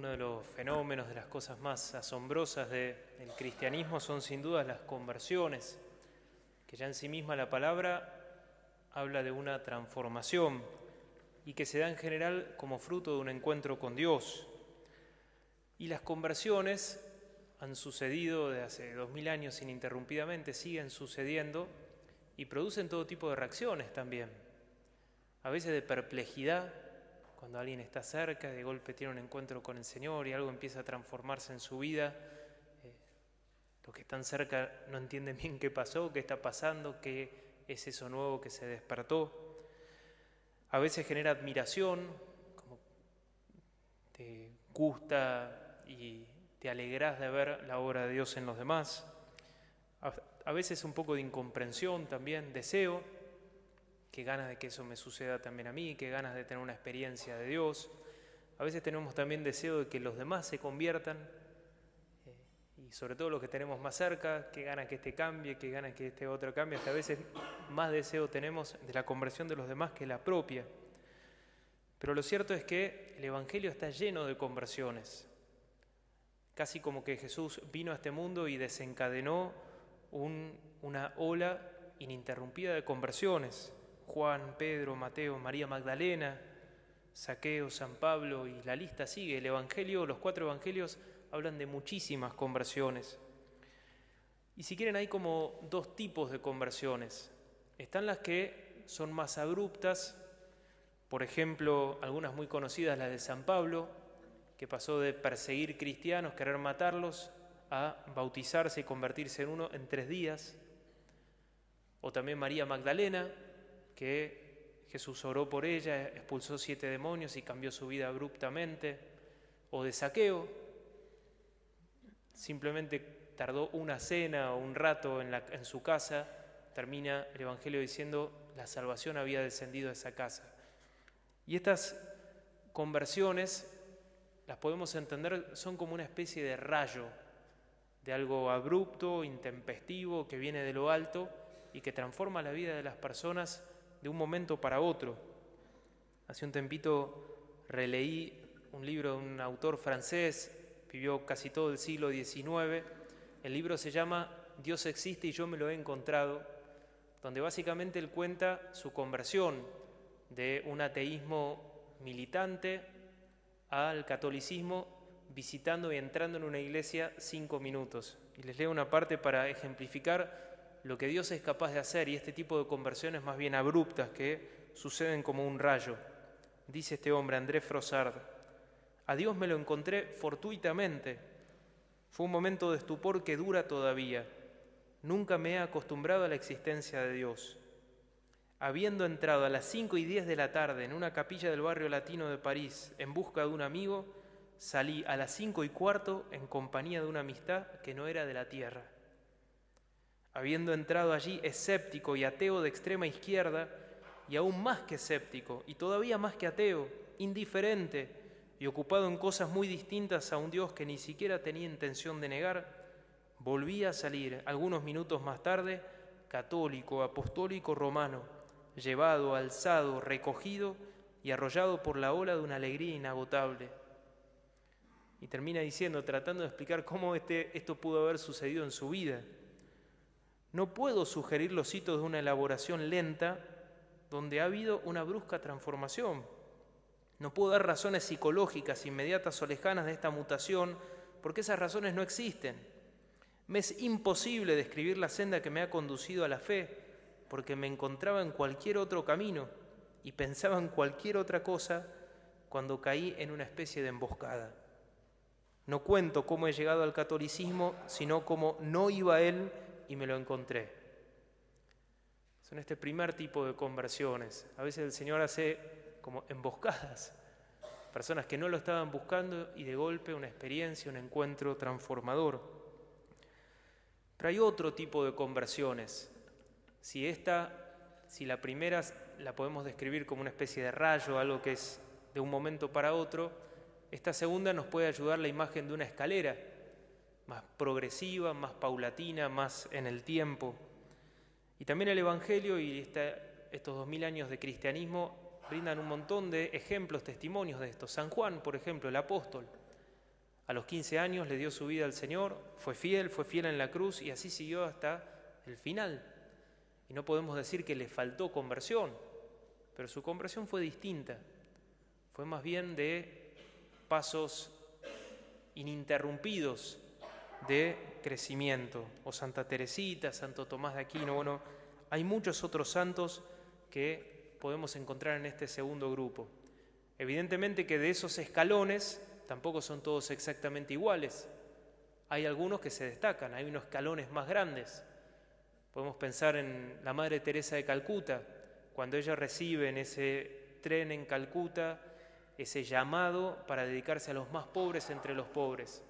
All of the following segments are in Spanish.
uno de los fenómenos, de las cosas más asombrosas del cristianismo son sin duda las conversiones, que ya en sí misma la palabra habla de una transformación y que se da en general como fruto de un encuentro con Dios. Y las conversiones han sucedido de hace dos mil años ininterrumpidamente, siguen sucediendo y producen todo tipo de reacciones también. A veces de perplejidad, cuando alguien está cerca, de golpe tiene un encuentro con el Señor y algo empieza a transformarse en su vida. Eh, los que están cerca no entienden bien qué pasó, qué está pasando, qué es eso nuevo que se despertó. A veces genera admiración, como te gusta y te alegrás de ver la obra de Dios en los demás. A, veces un poco de incomprensión también, deseo, que ganas de que eso me suceda también a mí, que ganas de tener una experiencia de Dios. A veces tenemos también deseo de que los demás se conviertan, eh, y sobre todo los que tenemos más cerca, que ganas que este cambie, que ganas que este otro cambie. Hasta a veces más deseo tenemos de la conversión de los demás que la propia. Pero lo cierto es que el Evangelio está lleno de conversiones casi como que Jesús vino a este mundo y desencadenó una ola ininterrumpida de conversiones. Juan, Pedro, Mateo, María Magdalena, Saqueo, San Pablo y la lista sigue. El Evangelio, los cuatro Evangelios hablan de muchísimas conversiones. Y si quieren hay como dos tipos de conversiones. Están las que son más abruptas, por ejemplo, algunas muy conocidas, las de San Pablo, que pasó de perseguir cristianos, querer matarlos, a bautizarse y convertirse en uno en tres días. O también María Magdalena, que Jesús oró por ella, expulsó siete demonios y cambió su vida abruptamente. O de saqueo, simplemente tardó una cena o un rato en, en su casa, termina el Evangelio diciendo la salvación había descendido a esa casa. Y estas conversiones las podemos entender, son como una especie de rayo, de algo abrupto, intempestivo, que viene de lo alto y que transforma la vida de las personas de un momento para otro. Hace un tempito releí un libro de un autor francés, vivió casi todo el siglo XIX, el libro se llama Dios existe y yo me lo he encontrado, donde básicamente él cuenta su conversión de un ateísmo militante al catolicismo visitando y entrando en una iglesia cinco minutos. Y les leo una parte para ejemplificar lo que Dios es capaz de hacer y este tipo de conversiones más bien abruptas que suceden como un rayo. Dice este hombre, Andrés Frossard, a Dios me lo encontré fortuitamente. Fue un momento de estupor que dura todavía. Nunca me he acostumbrado a la existencia de Dios. Habiendo entrado a las cinco y diez de la tarde en una capilla del barrio latino de París en busca de un amigo, salí a las cinco y cuarto en compañía de una amistad que no era de la tierra. Habiendo entrado allí escéptico y ateo de extrema izquierda, y aún más que escéptico, y todavía más que ateo, indiferente y ocupado en cosas muy distintas a un Dios que ni siquiera tenía intención de negar, volví a salir algunos minutos más tarde, católico, apostólico, romano, llevado, alzado, recogido y arrollado por la ola de una alegría inagotable. Y termina diciendo, tratando de explicar cómo este, esto pudo haber sucedido en su vida. No puedo sugerir los hitos de una elaboración lenta donde ha habido una brusca transformación. No puedo dar razones psicológicas inmediatas o lejanas de esta mutación porque esas razones no existen. Me es imposible describir la senda que me ha conducido a la fe, porque me encontraba en cualquier otro camino y pensaba en cualquier otra cosa cuando caí en una especie de emboscada. No cuento cómo he llegado al catolicismo, sino cómo no iba él y me lo encontré. Son este primer tipo de conversiones. A veces el Señor hace como emboscadas, personas que no lo estaban buscando y de golpe una experiencia, un encuentro transformador. Pero hay otro tipo de conversiones, si esta, si la primera la podemos describir como una especie de rayo, algo que es de un momento para otro, esta segunda nos puede ayudar la imagen de una escalera, más progresiva, más paulatina, más en el tiempo. Y también el Evangelio y estos dos mil años de cristianismo brindan un montón de ejemplos, testimonios de esto. San Juan, por ejemplo, el apóstol, A los 15 años le dio su vida al Señor, fue fiel, fue fiel en la cruz y así siguió hasta el final. Y no podemos decir que le faltó conversión, pero su conversión fue distinta. Fue más bien de pasos ininterrumpidos de crecimiento. O Santa Teresita, Santo Tomás de Aquino, bueno, hay muchos otros santos que podemos encontrar en este segundo grupo. Evidentemente que de esos escalones tampoco son todos exactamente iguales. Hay algunos que se destacan, hay unos escalones más grandes. Podemos pensar en la Madre Teresa de Calcuta, cuando ella recibe en ese tren en Calcuta ese llamado para dedicarse a los más pobres entre los pobres.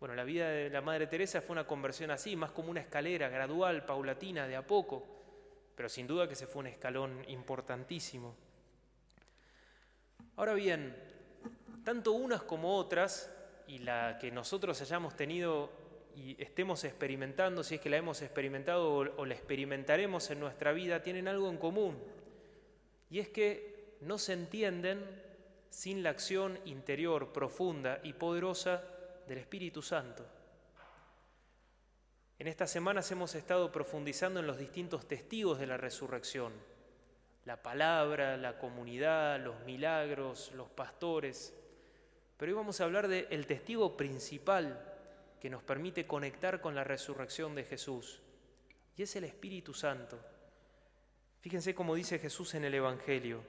Bueno, la vida de la Madre Teresa fue una conversión así, más como una escalera gradual, paulatina, de a poco, pero sin duda que se fue un escalón importantísimo. Ahora bien, tanto unas como otras, y la que nosotros hayamos tenido y estemos experimentando, si es que la hemos experimentado o, la experimentaremos en nuestra vida, tienen algo en común. Y es que no se entienden sin la acción interior profunda y poderosa del Espíritu Santo. En estas semanas hemos estado profundizando en los distintos testigos de la resurrección, la palabra, la comunidad, los milagros, los pastores, pero hoy vamos a hablar del testigo principal que nos permite conectar con la resurrección de Jesús, y es el Espíritu Santo. Fíjense cómo dice Jesús en el Evangelio.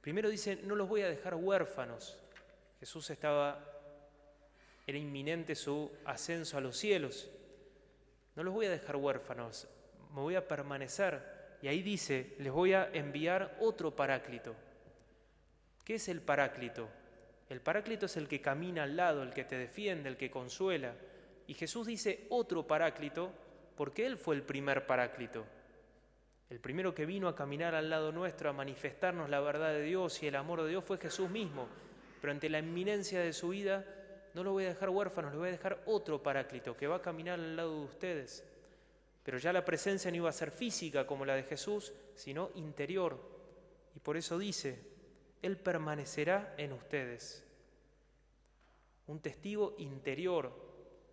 Primero dice, no los voy a dejar huérfanos. Jesús estaba, era inminente su ascenso a los cielos. No los voy a dejar huérfanos, me voy a permanecer. Y ahí dice, les voy a enviar otro paráclito. ¿Qué es el paráclito? El paráclito es el que camina al lado, el que te defiende, el que consuela. Y Jesús dice otro paráclito porque Él fue el primer paráclito. El primero que vino a caminar al lado nuestro, a manifestarnos la verdad de Dios y el amor de Dios fue Jesús mismo. Pero ante la inminencia de su vida, no lo voy a dejar huérfano, le voy a dejar otro paráclito que va a caminar al lado de ustedes. Pero ya la presencia no iba a ser física como la de Jesús, sino interior. Y por eso dice, Él permanecerá en ustedes. Un testigo interior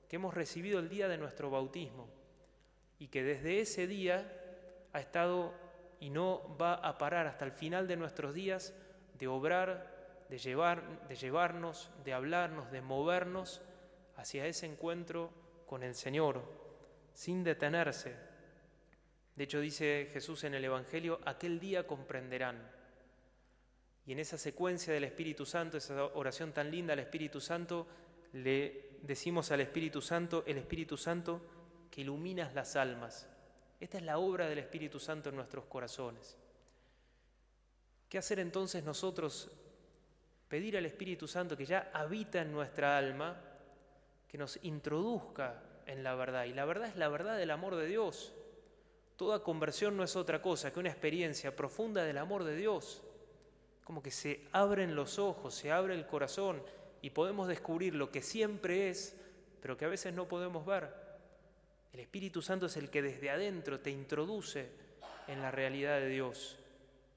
que hemos recibido el día de nuestro bautismo y que desde ese día ha estado y no va a parar hasta el final de nuestros días de obrar de, llevar, de llevarnos, de hablarnos, de movernos hacia ese encuentro con el Señor, sin detenerse. De hecho, dice Jesús en el Evangelio, aquel día comprenderán. Y en esa secuencia del Espíritu Santo, esa oración tan linda al Espíritu Santo, le decimos al Espíritu Santo, el Espíritu Santo que iluminas las almas. Esta es la obra del Espíritu Santo en nuestros corazones. ¿Qué hacer entonces nosotros pedir al Espíritu Santo que ya habita en nuestra alma, que nos introduzca en la verdad. Y la verdad es la verdad del amor de Dios. Toda conversión no es otra cosa que una experiencia profunda del amor de Dios. Como que se abren los ojos, se abre el corazón y podemos descubrir lo que siempre es, pero que a veces no podemos ver. El Espíritu Santo es el que desde adentro te introduce en la realidad de Dios,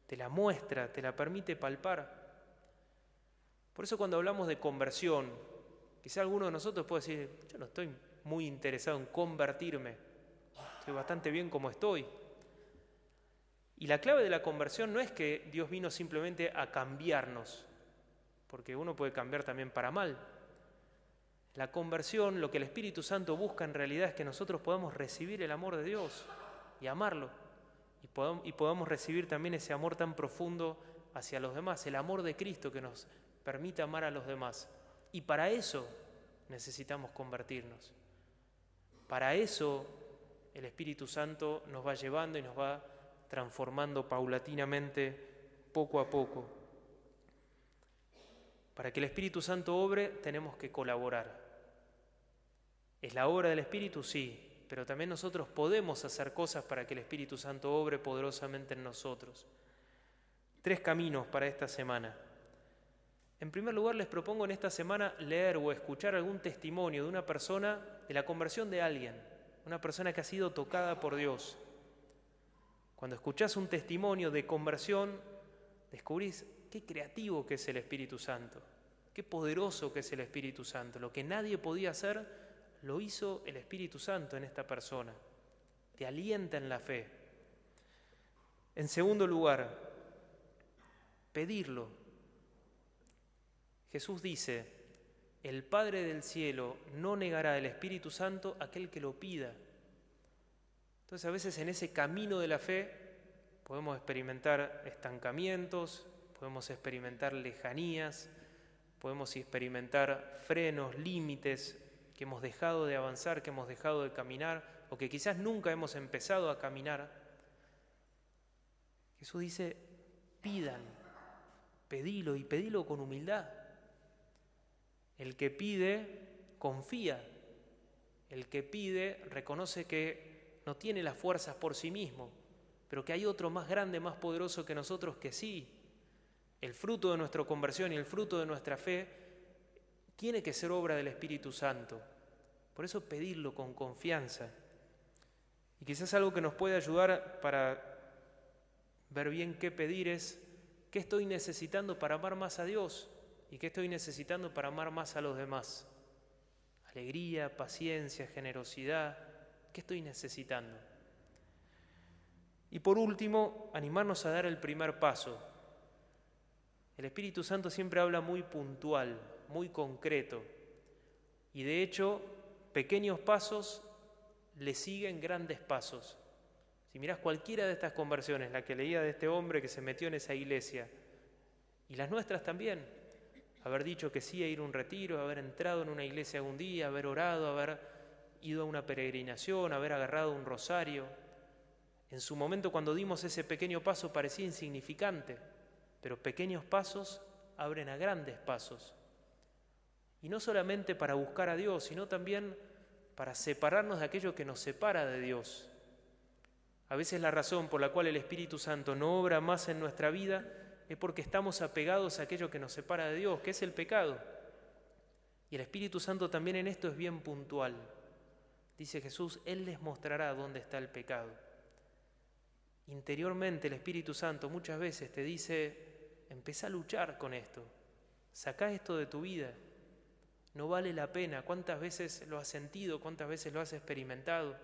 te la muestra, te la permite palpar. Por eso cuando hablamos de conversión, quizá alguno de nosotros puede decir, yo no estoy muy interesado en convertirme, estoy bastante bien como estoy. Y la clave de la conversión no es que Dios vino simplemente a cambiarnos, porque uno puede cambiar también para mal. La conversión, lo que el Espíritu Santo busca en realidad es que nosotros podamos recibir el amor de Dios y amarlo, y podamos, y podamos recibir también ese amor tan profundo hacia los demás, el amor de Cristo que nos permite amar a los demás. Y para eso necesitamos convertirnos. Para eso el Espíritu Santo nos va llevando y nos va transformando paulatinamente, poco a poco. Para que el Espíritu Santo obre tenemos que colaborar. ¿Es la obra del Espíritu? Sí, pero también nosotros podemos hacer cosas para que el Espíritu Santo obre poderosamente en nosotros. Tres caminos para esta semana. En primer lugar, les propongo en esta semana leer o escuchar algún testimonio de una persona, de la conversión de alguien, una persona que ha sido tocada por Dios. Cuando escuchás un testimonio de conversión, descubrís qué creativo que es el Espíritu Santo, Qué poderoso que es el Espíritu Santo. Lo que nadie podía hacer, lo hizo el Espíritu Santo en esta persona. Te alienta en la fe. En segundo lugar, pedirlo. Jesús dice, el Padre del cielo no negará el Espíritu Santo a aquel que lo pida. Entonces a veces en ese camino de la fe podemos experimentar estancamientos, podemos experimentar lejanías, podemos experimentar frenos, límites, que hemos dejado de avanzar, que hemos dejado de caminar, o que quizás nunca hemos empezado a caminar. Jesús dice, pidan, pedilo y pedilo con humildad. El que pide, confía. El que pide, reconoce que no tiene las fuerzas por sí mismo, pero que hay otro más grande, más poderoso que nosotros que sí, el fruto de nuestra conversión y el fruto de nuestra fe tiene que ser obra del Espíritu Santo. Por eso pedirlo con confianza. Y quizás algo que nos puede ayudar para ver bien qué pedir es qué estoy necesitando para amar más a Dios y qué estoy necesitando para amar más a los demás. Alegría, paciencia, generosidad, ¿qué estoy necesitando? Y por último, animarnos a dar el primer paso, el Espíritu Santo siempre habla muy puntual, muy concreto. Y de hecho, pequeños pasos le siguen grandes pasos. Si mirás cualquiera de estas conversiones, la que leía de este hombre que se metió en esa iglesia, y las nuestras también, haber dicho que sí a ir a un retiro, haber entrado en una iglesia algún día, haber orado, haber ido a una peregrinación, haber agarrado un rosario. En su momento cuando dimos ese pequeño paso parecía insignificante, pero pequeños pasos abren a grandes pasos. Y no solamente para buscar a Dios, sino también para separarnos de aquello que nos separa de Dios. A veces la razón por la cual el Espíritu Santo no obra más en nuestra vida es porque estamos apegados a aquello que nos separa de Dios, que es el pecado. Y el Espíritu Santo también en esto es bien puntual. Dice Jesús, Él les mostrará dónde está el pecado. Interiormente el Espíritu Santo muchas veces te dice, Empezá a luchar con esto. Sacá esto de tu vida. No vale la pena. ¿Cuántas veces lo has sentido? ¿Cuántas veces lo has experimentado?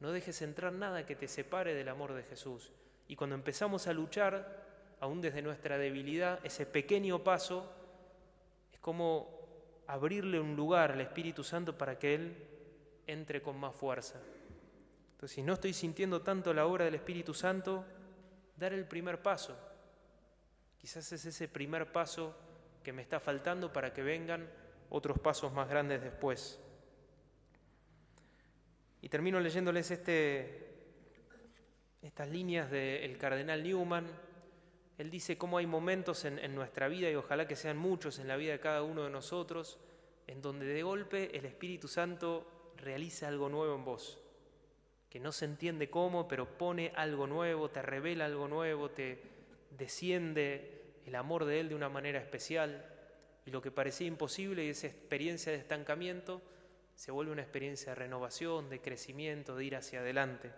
No dejes entrar nada que te separe del amor de Jesús. Y cuando empezamos a luchar, aún desde nuestra debilidad, ese pequeño paso es como abrirle un lugar al Espíritu Santo para que Él entre con más fuerza. Entonces, si no estoy sintiendo tanto la obra del Espíritu Santo, dar el primer paso, Quizás es ese primer paso que me está faltando para que vengan otros pasos más grandes después. Y termino leyéndoles este, estas líneas del cardenal Newman. Él dice cómo hay momentos en, nuestra vida, y ojalá que sean muchos en la vida de cada uno de nosotros, en donde de golpe el Espíritu Santo realiza algo nuevo en vos, que no se entiende cómo, pero pone algo nuevo, te revela algo nuevo, te, desciende el amor de Él de una manera especial y lo que parecía imposible y esa experiencia de estancamiento se vuelve una experiencia de renovación, de crecimiento, de ir hacia adelante.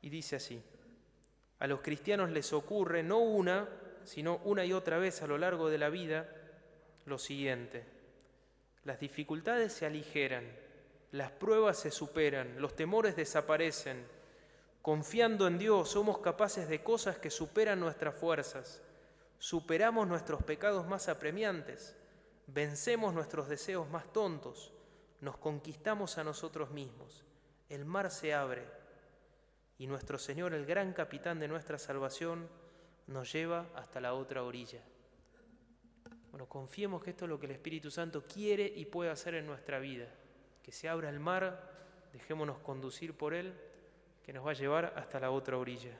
Y dice así, a los cristianos les ocurre no una, sino una y otra vez a lo largo de la vida lo siguiente, las dificultades se aligeran, las pruebas se superan, los temores desaparecen, Confiando en Dios somos capaces de cosas que superan nuestras fuerzas, superamos nuestros pecados más apremiantes, vencemos nuestros deseos más tontos, nos conquistamos a nosotros mismos, el mar se abre y nuestro Señor, el gran capitán de nuestra salvación, nos lleva hasta la otra orilla. Bueno, confiemos que esto es lo que el Espíritu Santo quiere y puede hacer en nuestra vida, que se abra el mar, dejémonos conducir por Él que nos va a llevar hasta la otra orilla.